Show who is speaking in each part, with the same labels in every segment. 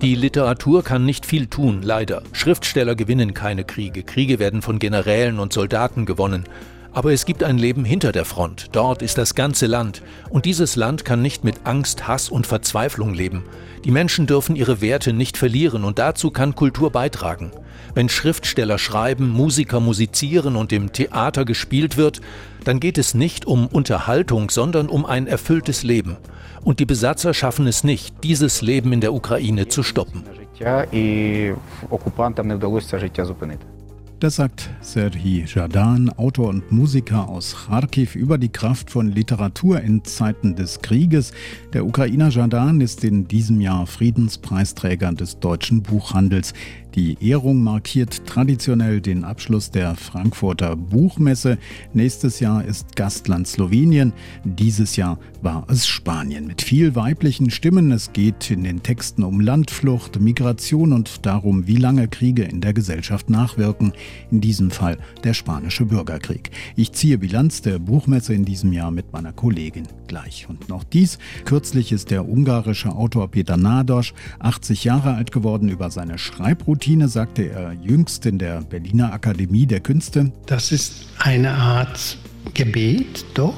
Speaker 1: Die Literatur kann nicht viel tun, leider. Schriftsteller gewinnen keine Kriege. Kriege werden von Generälen und Soldaten gewonnen. Aber es gibt ein Leben hinter der Front. Dort ist das ganze Land. Und dieses Land kann nicht mit Angst, Hass und Verzweiflung leben. Die Menschen dürfen ihre Werte nicht verlieren und dazu kann Kultur beitragen. Wenn Schriftsteller schreiben, Musiker musizieren und im Theater gespielt wird, dann geht es nicht um Unterhaltung, sondern um ein erfülltes Leben. Und die Besatzer schaffen es nicht, dieses Leben in der Ukraine zu stoppen.
Speaker 2: Das sagt Serhii Jadan, Autor und Musiker aus Kharkiv, über die Kraft von Literatur in Zeiten des Krieges. Der Ukrainer Jadan ist in diesem Jahr Friedenspreisträger des deutschen Buchhandels. Die Ehrung markiert traditionell den Abschluss der Frankfurter Buchmesse. Nächstes Jahr ist Gastland Slowenien. Dieses Jahr war es Spanien mit viel weiblichen Stimmen. Es geht in den Texten um Landflucht, Migration und darum, wie lange Kriege in der Gesellschaft nachwirken. In diesem Fall der spanische Bürgerkrieg. Ich ziehe Bilanz der Buchmesse in diesem Jahr mit meiner Kollegin gleich. Und noch dies. Kürzlich ist der ungarische Autor Peter Nadosch 80 Jahre alt geworden über seine Schreibroutine Routine, sagte er jüngst in der Berliner Akademie der Künste.
Speaker 3: Das ist eine Art Gebet, doch,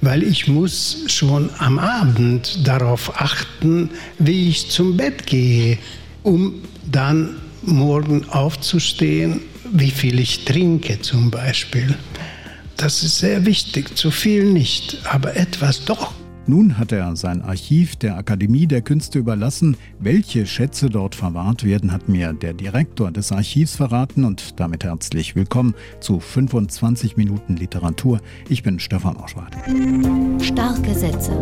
Speaker 3: weil ich muss schon am Abend darauf achten, wie ich zum Bett gehe, um dann morgen aufzustehen, wie viel ich trinke zum Beispiel. Das ist sehr wichtig, zu viel nicht, aber etwas doch.
Speaker 2: Nun hat er sein Archiv der Akademie der Künste überlassen. Welche Schätze dort verwahrt werden, hat mir der Direktor des Archivs verraten und damit herzlich willkommen zu 25 Minuten Literatur. Ich bin Stefan Oschwart.
Speaker 4: Starke Sätze.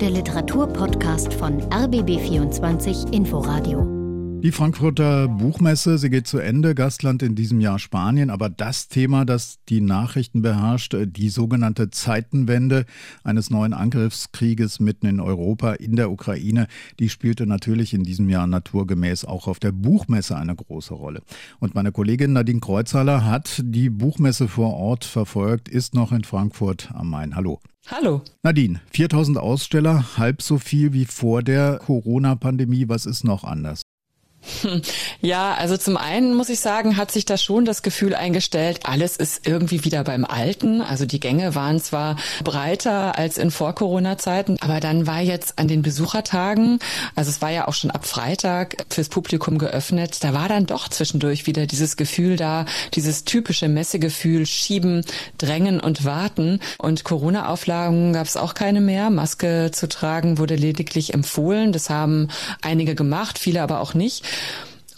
Speaker 4: Der Literaturpodcast von RBB24 Inforadio.
Speaker 2: Die Frankfurter Buchmesse, sie geht zu Ende. Gastland in diesem Jahr Spanien. Aber das Thema, das die Nachrichten beherrscht, die sogenannte Zeitenwende eines neuen Angriffskrieges mitten in Europa, in der Ukraine, die spielte natürlich in diesem Jahr naturgemäß auch auf der Buchmesse eine große Rolle. Und meine Kollegin Nadine Kreuzhaller hat die Buchmesse vor Ort verfolgt, ist noch in Frankfurt am Main. Hallo.
Speaker 5: Hallo.
Speaker 2: Nadine, 4000 Aussteller, halb so viel wie vor der Corona-Pandemie. Was ist noch anders?
Speaker 5: Ja, also zum einen muss ich sagen, hat sich da schon das Gefühl eingestellt, alles ist irgendwie wieder beim Alten. Also die Gänge waren zwar breiter als in Vor-Corona-Zeiten, aber dann war jetzt an den Besuchertagen, also es war ja auch schon ab Freitag fürs Publikum geöffnet, da war dann doch zwischendurch wieder dieses Gefühl da, dieses typische Messegefühl, schieben, drängen und warten. Und Corona-Auflagen gab es auch keine mehr. Maske zu tragen wurde lediglich empfohlen. Das haben einige gemacht, viele aber auch nicht.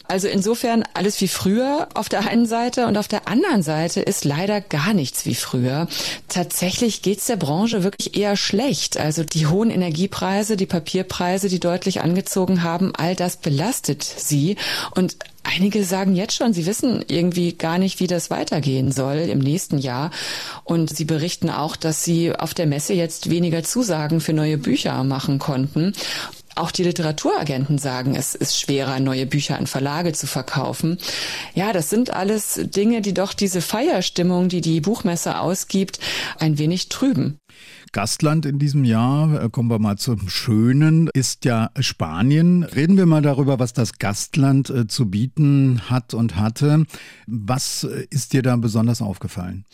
Speaker 5: Also insofern alles wie früher auf der einen Seite und auf der anderen Seite ist leider gar nichts wie früher. Tatsächlich geht's der Branche wirklich eher schlecht. Also die hohen Energiepreise, die Papierpreise, die deutlich angezogen haben, all das belastet sie und Einige sagen jetzt schon, sie wissen irgendwie gar nicht, wie das weitergehen soll im nächsten Jahr. Und sie berichten auch, dass sie auf der Messe jetzt weniger Zusagen für neue Bücher machen konnten. Auch die Literaturagenten sagen, es ist schwerer, neue Bücher an Verlage zu verkaufen. Ja, das sind alles Dinge, die doch diese Feierstimmung, die die Buchmesse ausgibt, ein wenig trüben.
Speaker 2: Gastland in diesem Jahr, äh, kommen wir mal zum Schönen, ist ja Spanien. Reden wir mal darüber, was das Gastland äh, zu bieten hat und hatte. Was äh, ist dir da besonders aufgefallen?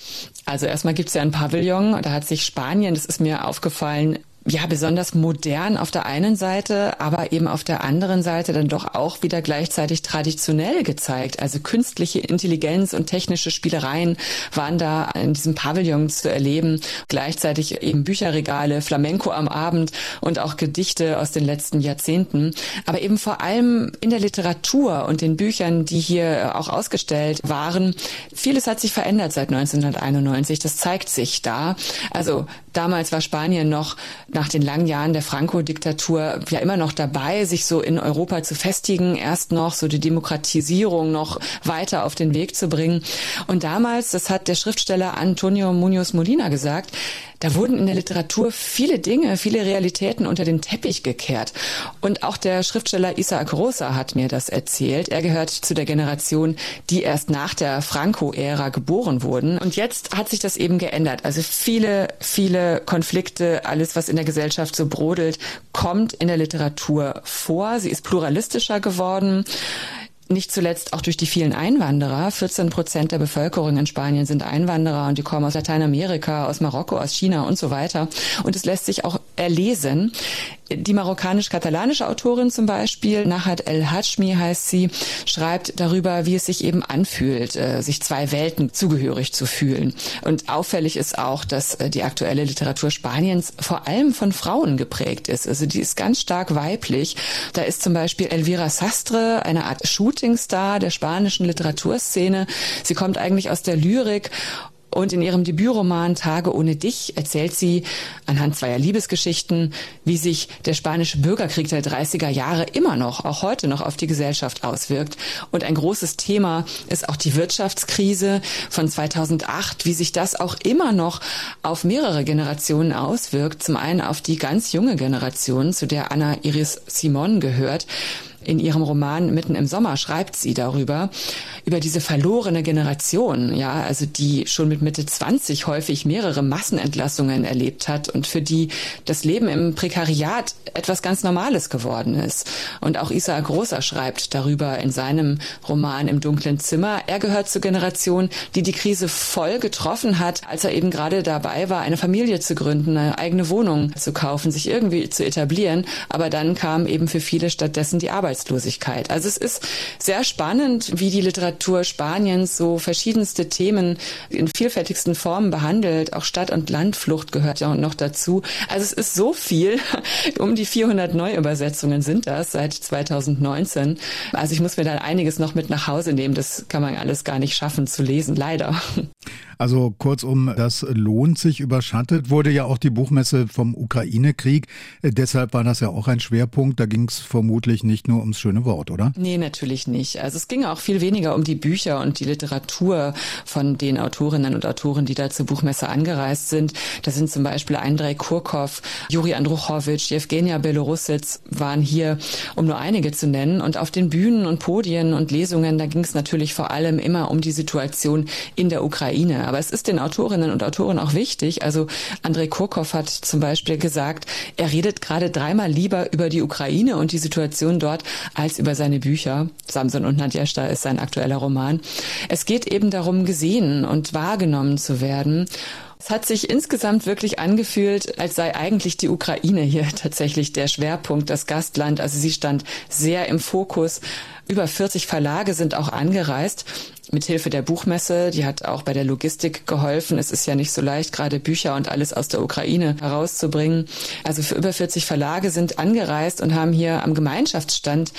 Speaker 5: Also erstmal gibt es ja ein Pavillon, da hat sich Spanien, das ist mir aufgefallen, ja, besonders modern auf der einen Seite, aber eben auf der anderen Seite dann doch auch wieder gleichzeitig traditionell gezeigt. Also künstliche Intelligenz und technische Spielereien waren da in diesem Pavillon zu erleben. Gleichzeitig eben Bücherregale, Flamenco am Abend und auch Gedichte aus den letzten Jahrzehnten. Aber eben vor allem in der Literatur und den Büchern, die hier auch ausgestellt waren. Vieles hat sich verändert seit 1991. Das zeigt sich da. Also damals war Spanien noch nach den langen Jahren der Franco-Diktatur ja immer noch dabei, sich so in Europa zu festigen, erst noch so die Demokratisierung noch weiter auf den Weg zu bringen. Und damals, das hat der Schriftsteller Antonio Munoz Molina gesagt, da wurden in der Literatur viele Dinge, viele Realitäten unter den Teppich gekehrt. Und auch der Schriftsteller Isaac Rosa hat mir das erzählt. Er gehört zu der Generation, die erst nach der Franco-Ära geboren wurden. Und jetzt hat sich das eben geändert. Also viele, viele Konflikte, alles, was in der Gesellschaft so brodelt, kommt in der Literatur vor. Sie ist pluralistischer geworden nicht zuletzt auch durch die vielen Einwanderer. 14 Prozent der Bevölkerung in Spanien sind Einwanderer und die kommen aus Lateinamerika, aus Marokko, aus China und so weiter. Und es lässt sich auch erlesen. Die marokkanisch-katalanische Autorin zum Beispiel, Nahat El Hajmi heißt sie, schreibt darüber, wie es sich eben anfühlt, äh, sich zwei Welten zugehörig zu fühlen. Und auffällig ist auch, dass äh, die aktuelle Literatur Spaniens vor allem von Frauen geprägt ist. Also die ist ganz stark weiblich. Da ist zum Beispiel Elvira Sastre, eine Art Shootingstar der spanischen Literaturszene. Sie kommt eigentlich aus der Lyrik und in ihrem Debütroman Tage ohne dich erzählt sie anhand zweier Liebesgeschichten, wie sich der spanische Bürgerkrieg der 30er Jahre immer noch, auch heute noch auf die Gesellschaft auswirkt. Und ein großes Thema ist auch die Wirtschaftskrise von 2008, wie sich das auch immer noch auf mehrere Generationen auswirkt. Zum einen auf die ganz junge Generation, zu der Anna Iris Simon gehört in ihrem Roman Mitten im Sommer schreibt sie darüber, über diese verlorene Generation, ja, also die schon mit Mitte 20 häufig mehrere Massenentlassungen erlebt hat und für die das Leben im Prekariat etwas ganz Normales geworden ist. Und auch Isaac Großer schreibt darüber in seinem Roman Im dunklen Zimmer. Er gehört zur Generation, die die Krise voll getroffen hat, als er eben gerade dabei war, eine Familie zu gründen, eine eigene Wohnung zu kaufen, sich irgendwie zu etablieren. Aber dann kam eben für viele stattdessen die Arbeit Arbeitslosigkeit. Also es ist sehr spannend, wie die Literatur Spaniens so verschiedenste Themen in vielfältigsten Formen behandelt. Auch Stadt- und Landflucht gehört ja noch dazu. Also es ist so viel. Um die 400 Neuübersetzungen sind das seit 2019. Also ich muss mir da einiges noch mit nach Hause nehmen. Das kann man alles gar nicht schaffen zu lesen, leider.
Speaker 2: Also kurzum, das lohnt sich überschattet, wurde ja auch die Buchmesse vom Ukraine-Krieg. Deshalb war das ja auch ein Schwerpunkt. Da ging es vermutlich nicht nur ums schöne Wort, oder?
Speaker 5: Nee, natürlich nicht. Also es ging auch viel weniger um die Bücher und die Literatur von den Autorinnen und Autoren, die da zur Buchmesse angereist sind. Da sind zum Beispiel Andrei Kurkov, Juri Andruchowitsch, Evgenia Belorussitz waren hier, um nur einige zu nennen. Und auf den Bühnen und Podien und Lesungen, da ging es natürlich vor allem immer um die Situation in der Ukraine. Aber es ist den Autorinnen und Autoren auch wichtig. Also Andrei Kurkov hat zum Beispiel gesagt, er redet gerade dreimal lieber über die Ukraine und die Situation dort als über seine Bücher. Samson und Nadjeshta ist sein aktueller Roman. Es geht eben darum, gesehen und wahrgenommen zu werden. Es hat sich insgesamt wirklich angefühlt, als sei eigentlich die Ukraine hier tatsächlich der Schwerpunkt, das Gastland. Also sie stand sehr im Fokus. Über 40 Verlage sind auch angereist mithilfe der Buchmesse. Die hat auch bei der Logistik geholfen. Es ist ja nicht so leicht, gerade Bücher und alles aus der Ukraine herauszubringen. Also für über 40 Verlage sind angereist und haben hier am Gemeinschaftsstand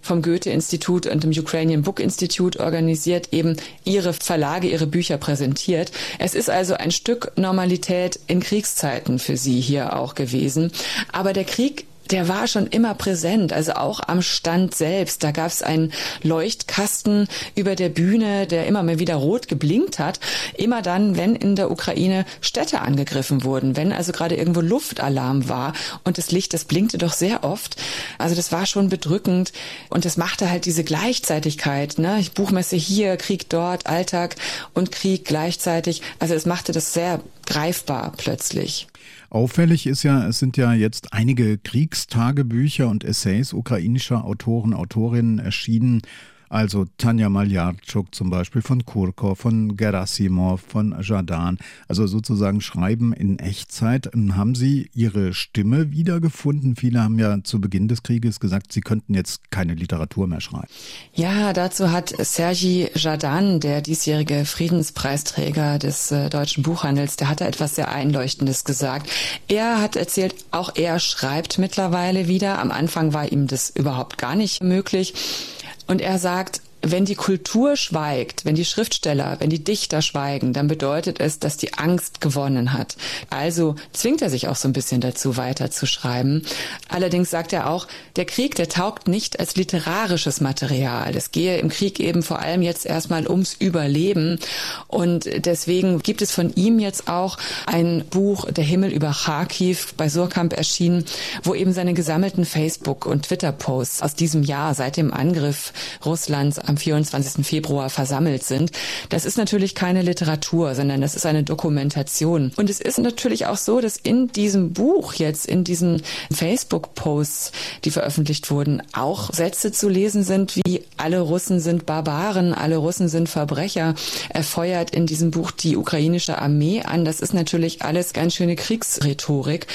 Speaker 5: vom Goethe-Institut und dem Ukrainian Book Institute organisiert, eben ihre Verlage, ihre Bücher präsentiert. Es ist also ein Stück Normalität in Kriegszeiten für sie hier auch gewesen. Aber der Krieg der war schon immer präsent, also auch am Stand selbst. Da gab es einen Leuchtkasten über der Bühne, der immer mal wieder rot geblinkt hat. Immer dann, wenn in der Ukraine Städte angegriffen wurden, wenn also gerade irgendwo Luftalarm war und das Licht, das blinkte doch sehr oft. Also das war schon bedrückend und das machte halt diese Gleichzeitigkeit, ne? Buchmesse hier, Krieg dort, Alltag und Krieg gleichzeitig. Also es machte das sehr greifbar plötzlich.
Speaker 2: Auffällig ist ja, es sind ja jetzt einige Kriegstagebücher und Essays ukrainischer Autoren, Autorinnen erschienen. Also Tanja Maljarczuk zum Beispiel von Kurkov, von Gerasimov, von Jadan. Also sozusagen Schreiben in Echtzeit. Haben Sie Ihre Stimme wiedergefunden? Viele haben ja zu Beginn des Krieges gesagt, Sie könnten jetzt keine Literatur mehr schreiben.
Speaker 5: Ja, dazu hat Sergi Jadan, der diesjährige Friedenspreisträger des äh, deutschen Buchhandels, der hat da etwas sehr Einleuchtendes gesagt. Er hat erzählt, auch er schreibt mittlerweile wieder. Am Anfang war ihm das überhaupt gar nicht möglich. Und er sagt, wenn die Kultur schweigt, wenn die Schriftsteller, wenn die Dichter schweigen, dann bedeutet es, dass die Angst gewonnen hat. Also zwingt er sich auch so ein bisschen dazu, weiterzuschreiben. Allerdings sagt er auch, der Krieg, der taugt nicht als literarisches Material. Es gehe im Krieg eben vor allem jetzt erstmal ums Überleben. Und deswegen gibt es von ihm jetzt auch ein Buch, Der Himmel über Kharkiv, bei Surkamp erschienen, wo eben seine gesammelten Facebook- und Twitter-Posts aus diesem Jahr seit dem Angriff Russlands am am 24. Februar versammelt sind. Das ist natürlich keine Literatur, sondern das ist eine Dokumentation. Und es ist natürlich auch so, dass in diesem Buch jetzt, in diesen Facebook-Posts, die veröffentlicht wurden, auch Sätze zu lesen sind wie alle Russen sind Barbaren, alle Russen sind Verbrecher. Er feuert in diesem Buch die ukrainische Armee an. Das ist natürlich alles ganz schöne Kriegsrhetorik.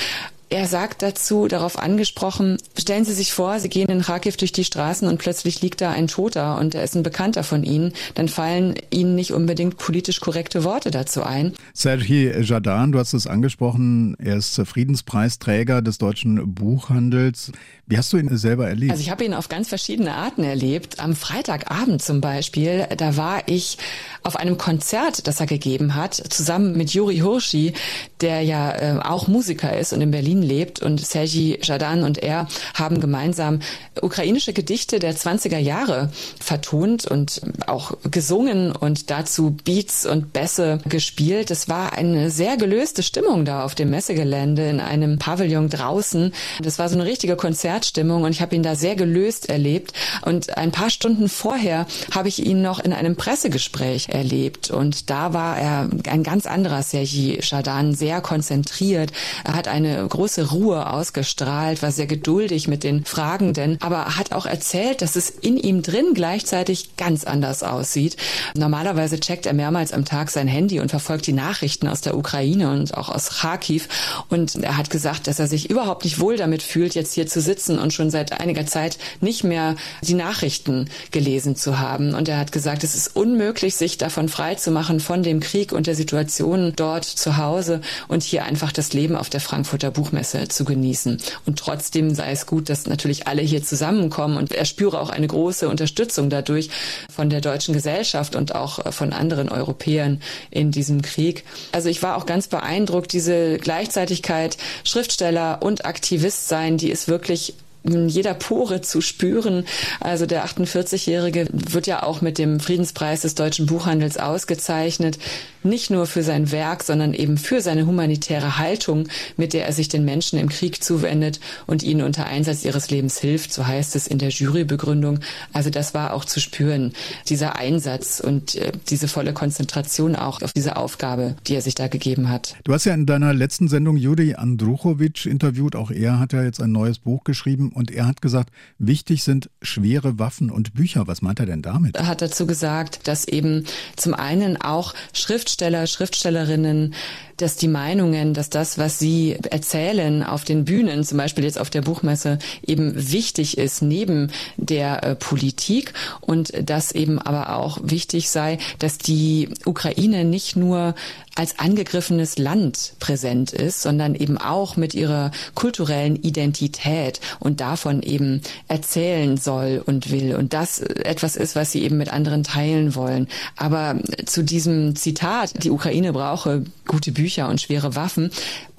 Speaker 5: Er sagt dazu, darauf angesprochen, stellen Sie sich vor, Sie gehen in Kharkiv durch die Straßen und plötzlich liegt da ein Toter und er ist ein Bekannter von Ihnen, dann fallen Ihnen nicht unbedingt politisch korrekte Worte dazu ein.
Speaker 2: Sergei Jadan, du hast es angesprochen, er ist Friedenspreisträger des deutschen Buchhandels. Wie hast du ihn selber erlebt?
Speaker 5: Also ich habe ihn auf ganz verschiedene Arten erlebt. Am Freitagabend zum Beispiel, da war ich auf einem Konzert, das er gegeben hat, zusammen mit Juri Hirschi, der ja äh, auch Musiker ist und in Berlin lebt. Und Sergi Jadan und er haben gemeinsam ukrainische Gedichte der 20er Jahre vertont und auch gesungen und dazu Beats und Bässe gespielt. Es war eine sehr gelöste Stimmung da auf dem Messegelände in einem Pavillon draußen. Das war so eine richtige Konzertstimmung und ich habe ihn da sehr gelöst erlebt. Und ein paar Stunden vorher habe ich ihn noch in einem Pressegespräch erlebt. Und da war er ein ganz anderer Sergi Jadan, sehr konzentriert. Er hat eine große Ruhe ausgestrahlt, war sehr geduldig mit den Fragenden, aber hat auch erzählt, dass es in ihm drin gleichzeitig ganz anders aussieht. Normalerweise checkt er mehrmals am Tag sein Handy und verfolgt die Nachrichten aus der Ukraine und auch aus Kharkiv. Und er hat gesagt, dass er sich überhaupt nicht wohl damit fühlt, jetzt hier zu sitzen und schon seit einiger Zeit nicht mehr die Nachrichten gelesen zu haben. Und er hat gesagt, es ist unmöglich, sich davon frei zu machen von dem Krieg und der Situation dort zu Hause und hier einfach das Leben auf der Frankfurter Buchmesse zu genießen. Und trotzdem sei es gut, dass natürlich alle hier zusammenkommen und er spüre auch eine große Unterstützung dadurch von der deutschen Gesellschaft und auch von anderen Europäern in diesem Krieg. Also ich war auch ganz beeindruckt, diese Gleichzeitigkeit Schriftsteller und Aktivist sein, die ist wirklich jeder Pore zu spüren. Also der 48-Jährige wird ja auch mit dem Friedenspreis des deutschen Buchhandels ausgezeichnet nicht nur für sein Werk, sondern eben für seine humanitäre Haltung, mit der er sich den Menschen im Krieg zuwendet und ihnen unter Einsatz ihres Lebens hilft, so heißt es in der Jurybegründung. Also das war auch zu spüren, dieser Einsatz und äh, diese volle Konzentration auch auf diese Aufgabe, die er sich da gegeben hat.
Speaker 2: Du hast ja in deiner letzten Sendung Juri Andruchowitsch interviewt, auch er hat ja jetzt ein neues Buch geschrieben und er hat gesagt, wichtig sind schwere Waffen und Bücher. Was meint er denn damit?
Speaker 5: Er hat dazu gesagt, dass eben zum einen auch Schrift Schriftsteller, Schriftstellerinnen dass die Meinungen, dass das, was sie erzählen auf den Bühnen, zum Beispiel jetzt auf der Buchmesse, eben wichtig ist neben der äh, Politik und dass eben aber auch wichtig sei, dass die Ukraine nicht nur als angegriffenes Land präsent ist, sondern eben auch mit ihrer kulturellen Identität und davon eben erzählen soll und will. Und das etwas ist, was sie eben mit anderen teilen wollen. Aber zu diesem Zitat, die Ukraine brauche gute Bücher, und schwere Waffen,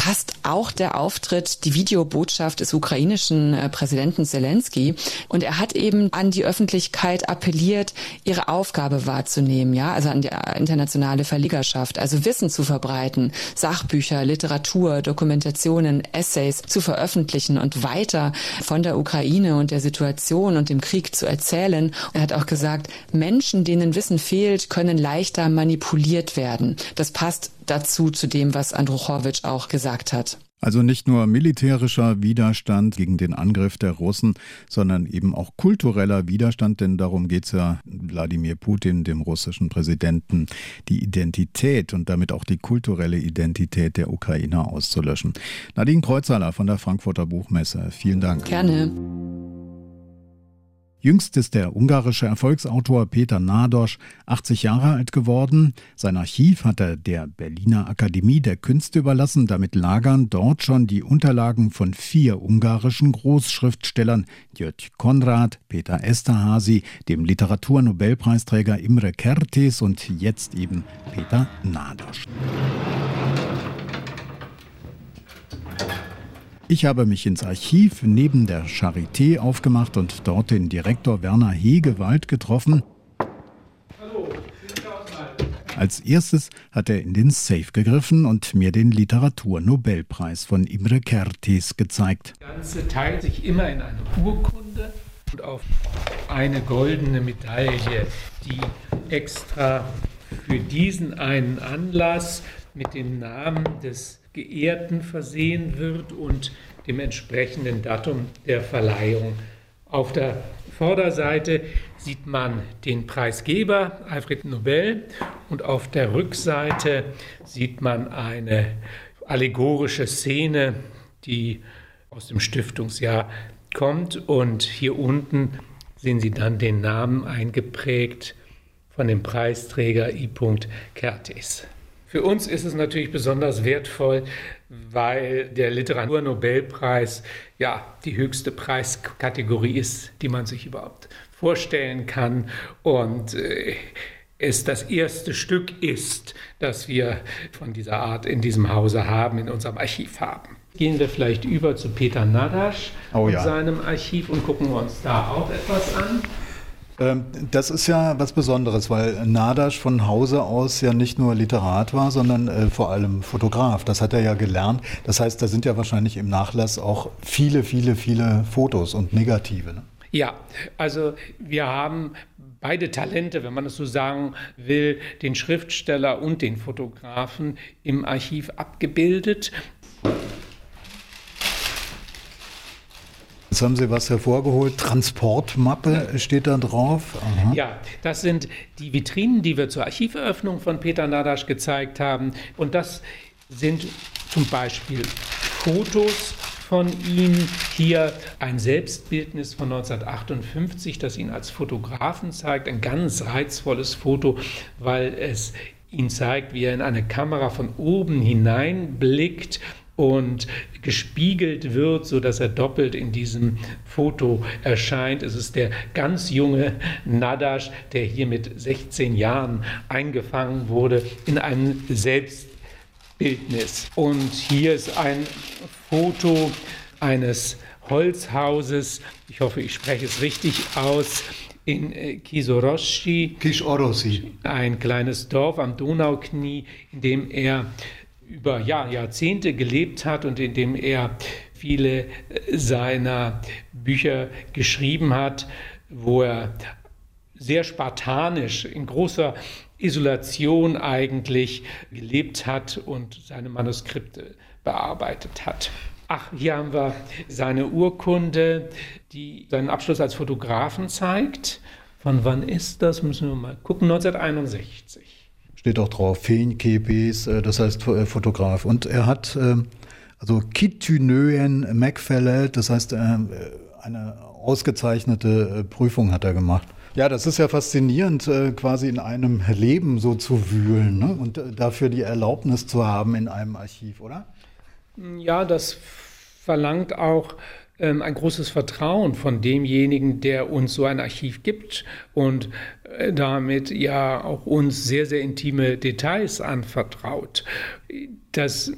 Speaker 5: passt auch der Auftritt, die Videobotschaft des ukrainischen äh, Präsidenten Zelensky. Und er hat eben an die Öffentlichkeit appelliert, ihre Aufgabe wahrzunehmen, ja, also an die äh, internationale Verlegerschaft, also Wissen zu verbreiten, Sachbücher, Literatur, Dokumentationen, Essays zu veröffentlichen und weiter von der Ukraine und der Situation und dem Krieg zu erzählen. Er hat auch gesagt, Menschen, denen Wissen fehlt, können leichter manipuliert werden. Das passt dazu zu dem, was Andruchowitsch auch gesagt hat.
Speaker 2: Also nicht nur militärischer Widerstand gegen den Angriff der Russen, sondern eben auch kultureller Widerstand, denn darum geht es ja Wladimir Putin, dem russischen Präsidenten, die Identität und damit auch die kulturelle Identität der Ukrainer auszulöschen. Nadine Kreuzhaler von der Frankfurter Buchmesse, vielen Dank.
Speaker 5: Gerne.
Speaker 2: Jüngst ist der ungarische Erfolgsautor Peter Nadosch 80 Jahre alt geworden. Sein Archiv hat er der Berliner Akademie der Künste überlassen. Damit lagern dort schon die Unterlagen von vier ungarischen Großschriftstellern, György Konrad, Peter Esterhazy, dem Literaturnobelpreisträger Imre Kertész und jetzt eben Peter Nadosch. Ich habe mich ins Archiv neben der Charité aufgemacht und dort den Direktor Werner Hegewald getroffen. Als erstes hat er in den Safe gegriffen und mir den Literaturnobelpreis von Imre Kertész gezeigt.
Speaker 6: Das Ganze teilt sich immer in eine Urkunde und auf eine goldene Medaille, die extra für diesen einen Anlass mit dem Namen des Geehrten versehen wird und dem entsprechenden Datum der Verleihung. Auf der Vorderseite sieht man den Preisgeber Alfred Nobel und auf der Rückseite sieht man eine allegorische Szene, die aus dem Stiftungsjahr kommt und hier unten sehen Sie dann den Namen eingeprägt von dem Preisträger I. Kertész. Für uns ist es natürlich besonders wertvoll, weil der Literaturnobelpreis ja die höchste Preiskategorie ist, die man sich überhaupt vorstellen kann und äh, es das erste Stück ist, das wir von dieser Art in diesem Hause haben, in unserem Archiv haben. Gehen wir vielleicht über zu Peter Nadasch oh, und ja. seinem Archiv und gucken wir uns da auch etwas an.
Speaker 2: Ähm, das ist ja was Besonderes, weil Nadasch von Hause aus ja nicht nur Literat war, sondern äh, vor allem Fotograf. Das hat er ja gelernt. Das heißt, da sind ja wahrscheinlich im Nachlass auch viele, viele, viele Fotos und Negative. Ne?
Speaker 6: Ja, also wir haben beide Talente, wenn man es so sagen will, den Schriftsteller und den Fotografen im Archiv abgebildet.
Speaker 2: Jetzt haben Sie was hervorgeholt. Transportmappe steht da drauf.
Speaker 6: Aha. Ja, das sind die Vitrinen, die wir zur Archiveröffnung von Peter Nadasch gezeigt haben. Und das sind zum Beispiel Fotos von ihm. Hier ein Selbstbildnis von 1958, das ihn als Fotografen zeigt. Ein ganz reizvolles Foto, weil es ihn zeigt, wie er in eine Kamera von oben hineinblickt und gespiegelt wird, so dass er doppelt in diesem Foto erscheint. Es ist der ganz junge Nadasch, der hier mit 16 Jahren eingefangen wurde in einem Selbstbildnis. Und hier ist ein Foto eines Holzhauses, ich hoffe, ich spreche es richtig aus, in äh, Kisoroshi,
Speaker 2: Kishoroshi,
Speaker 6: ein kleines Dorf am Donauknie, in dem er über ja, Jahrzehnte gelebt hat und in dem er viele seiner Bücher geschrieben hat, wo er sehr spartanisch, in großer Isolation eigentlich gelebt hat und seine Manuskripte bearbeitet hat. Ach, hier haben wir seine Urkunde, die seinen Abschluss als Fotografen zeigt. Von wann ist das? Müssen wir mal gucken. 1961
Speaker 2: steht auch drauf, Feenkebis, äh, das heißt äh, Fotograf. Und er hat ähm, also Kitynöen Macfälle, das heißt äh, eine ausgezeichnete Prüfung hat er gemacht. Ja, das ist ja faszinierend, quasi in einem Leben so zu wühlen ne? und dafür die Erlaubnis zu haben in einem Archiv, oder?
Speaker 6: Ja, das verlangt auch ähm, ein großes Vertrauen von demjenigen, der uns so ein Archiv gibt und äh, damit ja auch uns sehr, sehr intime Details anvertraut. Das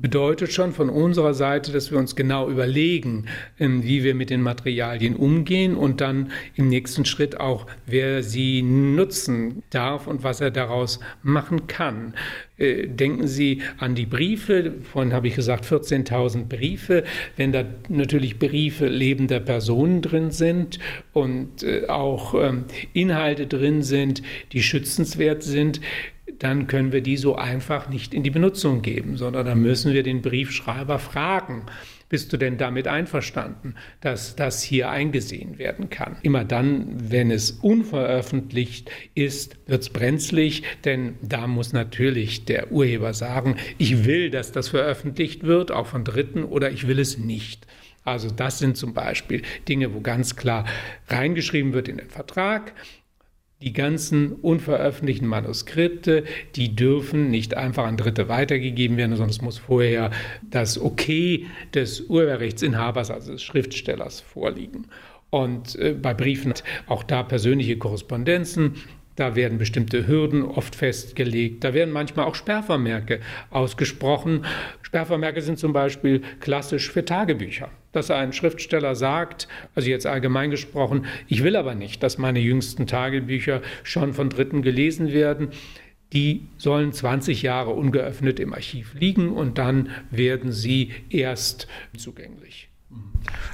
Speaker 6: bedeutet schon von unserer Seite, dass wir uns genau überlegen, ähm, wie wir mit den Materialien umgehen und dann im nächsten Schritt auch, wer sie nutzen darf und was er daraus machen kann. Äh, denken Sie an die Briefe, vorhin habe ich gesagt 14.000 Briefe, wenn da natürlich Briefe lebender Personen drin sind und äh, auch ähm, Inhalte drin sind, die schützenswert sind, dann können wir die so einfach nicht in die Benutzung geben, sondern da müssen wir den Briefschreiber fragen. Bist du denn damit einverstanden, dass das hier eingesehen werden kann? Immer dann, wenn es unveröffentlicht ist, wird es brenzlig, denn da muss natürlich der Urheber sagen, ich will, dass das veröffentlicht wird, auch von Dritten, oder ich will es nicht. Also das sind zum Beispiel Dinge, wo ganz klar reingeschrieben wird in den Vertrag, die ganzen unveröffentlichten Manuskripte, die dürfen nicht einfach an Dritte weitergegeben werden, sondern es muss vorher das Okay des Urheberrechtsinhabers, also des Schriftstellers, vorliegen. Und äh, bei Briefen auch da persönliche Korrespondenzen, da werden bestimmte Hürden oft festgelegt. Da werden manchmal auch Sperrvermerke ausgesprochen. Sperrvermerke sind zum Beispiel klassisch für Tagebücher. Dass ein Schriftsteller sagt, also jetzt allgemein gesprochen, ich will aber nicht, dass meine jüngsten Tagebücher schon von Dritten gelesen werden. Die sollen 20 Jahre ungeöffnet im Archiv liegen und dann werden sie erst zugänglich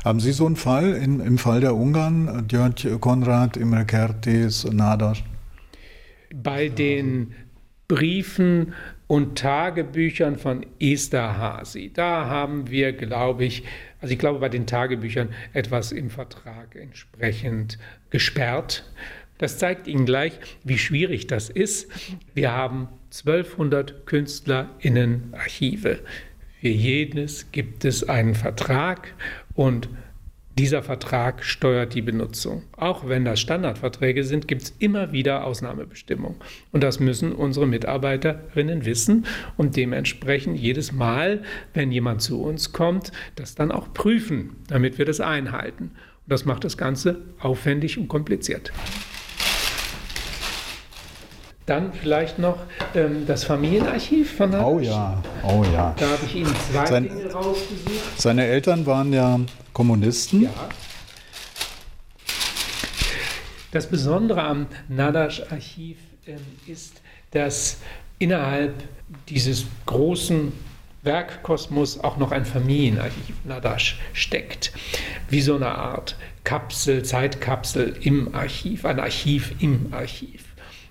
Speaker 2: Haben Sie so einen Fall in, im Fall der Ungarn, György Konrad, Imre Kertész, Nadas?
Speaker 6: Bei den Briefen und Tagebüchern von Esther Hasi. Da haben wir, glaube ich, also ich glaube bei den Tagebüchern etwas im Vertrag entsprechend gesperrt. Das zeigt Ihnen gleich, wie schwierig das ist. Wir haben 1200 KünstlerInnen-Archive. Für jedes gibt es einen Vertrag und dieser Vertrag steuert die Benutzung. Auch wenn das Standardverträge sind, gibt es immer wieder Ausnahmebestimmungen. Und das müssen unsere Mitarbeiterinnen wissen und dementsprechend jedes Mal, wenn jemand zu uns kommt, das dann auch prüfen, damit wir das einhalten. Und das macht das Ganze aufwendig und kompliziert. Dann vielleicht noch ähm, das Familienarchiv von
Speaker 2: Hanasch. Oh ja, oh ja.
Speaker 6: Da habe ich Ihnen zwei Sein, Dinge rausgesucht.
Speaker 2: Seine Eltern waren ja Kommunisten.
Speaker 6: Ja. Das Besondere am Nadasch-Archiv äh, ist, dass innerhalb dieses großen Werkkosmos auch noch ein Familienarchiv Nadasch steckt. Wie so eine Art Kapsel, Zeitkapsel im Archiv, ein Archiv im Archiv.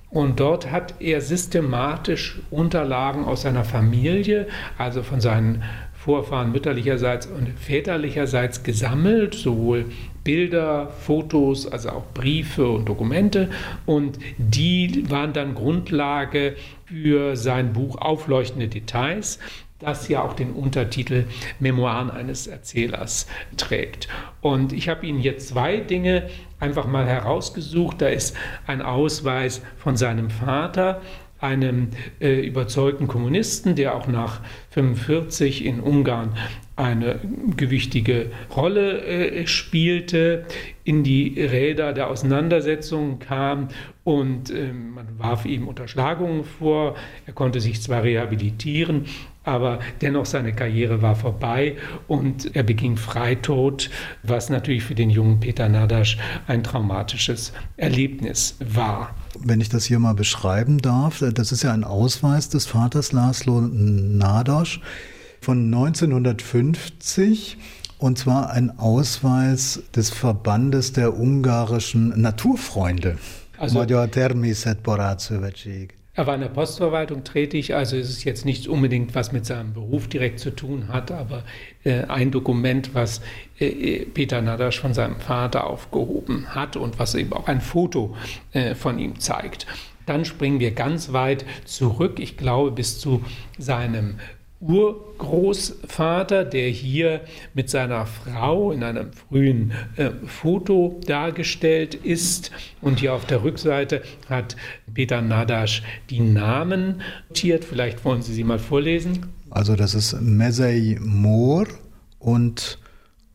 Speaker 6: Und dort hat er systematisch Unterlagen aus seiner Familie, also von seinen Vorfahren mütterlicherseits und väterlicherseits gesammelt, sowohl Bilder, Fotos, also auch Briefe und Dokumente. Und die waren dann Grundlage für sein Buch Aufleuchtende Details das ja auch den Untertitel Memoiren eines Erzählers trägt. Und ich habe Ihnen jetzt zwei Dinge einfach mal herausgesucht. Da ist ein Ausweis von seinem Vater, einem äh, überzeugten Kommunisten, der auch nach 1945 in Ungarn eine gewichtige Rolle äh, spielte, in die Räder der Auseinandersetzungen kam und äh, man warf ihm Unterschlagungen vor. Er konnte sich zwar rehabilitieren, aber dennoch seine Karriere war vorbei und er beging Freitod, was natürlich für den jungen Peter Nadasch ein traumatisches Erlebnis war.
Speaker 2: Wenn ich das hier mal beschreiben darf, das ist ja ein Ausweis des Vaters Laszlo Nadasch von 1950 und zwar ein Ausweis des Verbandes der ungarischen Naturfreunde. Also, Magyar Természetbarátszövetség.
Speaker 6: Er war in der Postverwaltung tätig, also ist es jetzt nicht unbedingt was mit seinem Beruf direkt zu tun hat, aber äh, ein Dokument, was äh, Peter Nadasch von seinem Vater aufgehoben hat und was eben auch ein Foto äh, von ihm zeigt. Dann springen wir ganz weit zurück, ich glaube bis zu seinem Urgroßvater, der hier mit seiner Frau in einem frühen äh, Foto dargestellt ist. Und hier auf der Rückseite hat Peter Nadasch die Namen notiert. Vielleicht wollen Sie sie mal vorlesen.
Speaker 2: Also das ist Mesei Mohr und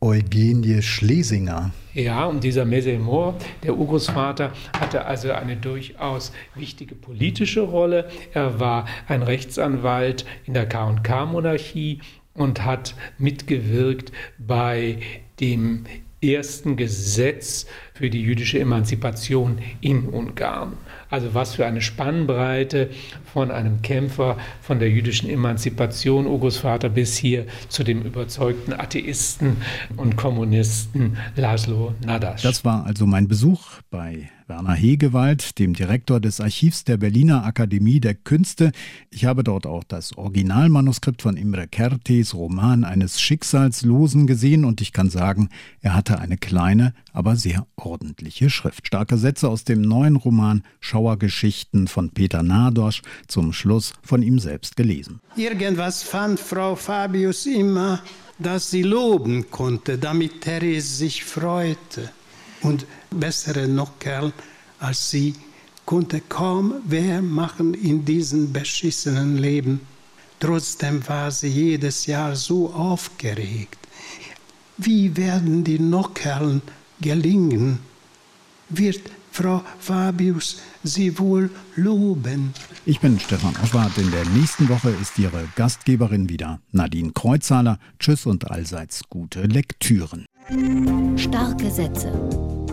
Speaker 2: Eugenie Schlesinger.
Speaker 6: Ja, und dieser Mesemor, der Urgroßvater, hatte also eine durchaus wichtige politische Rolle. Er war ein Rechtsanwalt in der K&K-Monarchie und hat mitgewirkt bei dem ersten Gesetz für die jüdische Emanzipation in Ungarn. Also was für eine Spannbreite von einem Kämpfer von der jüdischen Emanzipation, Ugos Vater, bis hier zu dem überzeugten Atheisten und Kommunisten Laszlo Nadasch.
Speaker 2: Das war also mein Besuch bei Werner Hegewald, dem Direktor des Archivs der Berliner Akademie der Künste. Ich habe dort auch das Originalmanuskript von Imre Kertész Roman eines Schicksalslosen gesehen und ich kann sagen, er hatte eine kleine, aber sehr ordentliche Schrift. Starke Sätze aus dem neuen Roman Schauergeschichten von Peter Nadosch, zum Schluss von ihm selbst gelesen.
Speaker 3: Irgendwas fand Frau Fabius immer, das sie loben konnte, damit Therese sich freute. Und bessere noch Kerl als sie konnte kaum wer machen in diesem beschissenen Leben. Trotzdem war sie jedes Jahr so aufgeregt. Wie werden die Nockerlen gelingen? Wird Frau Fabius Sie wohl loben?
Speaker 2: Ich bin Stefan Offwart. In der nächsten Woche ist Ihre Gastgeberin wieder Nadine Kreuzhaler. Tschüss und allseits gute Lektüren.
Speaker 4: Starke Sätze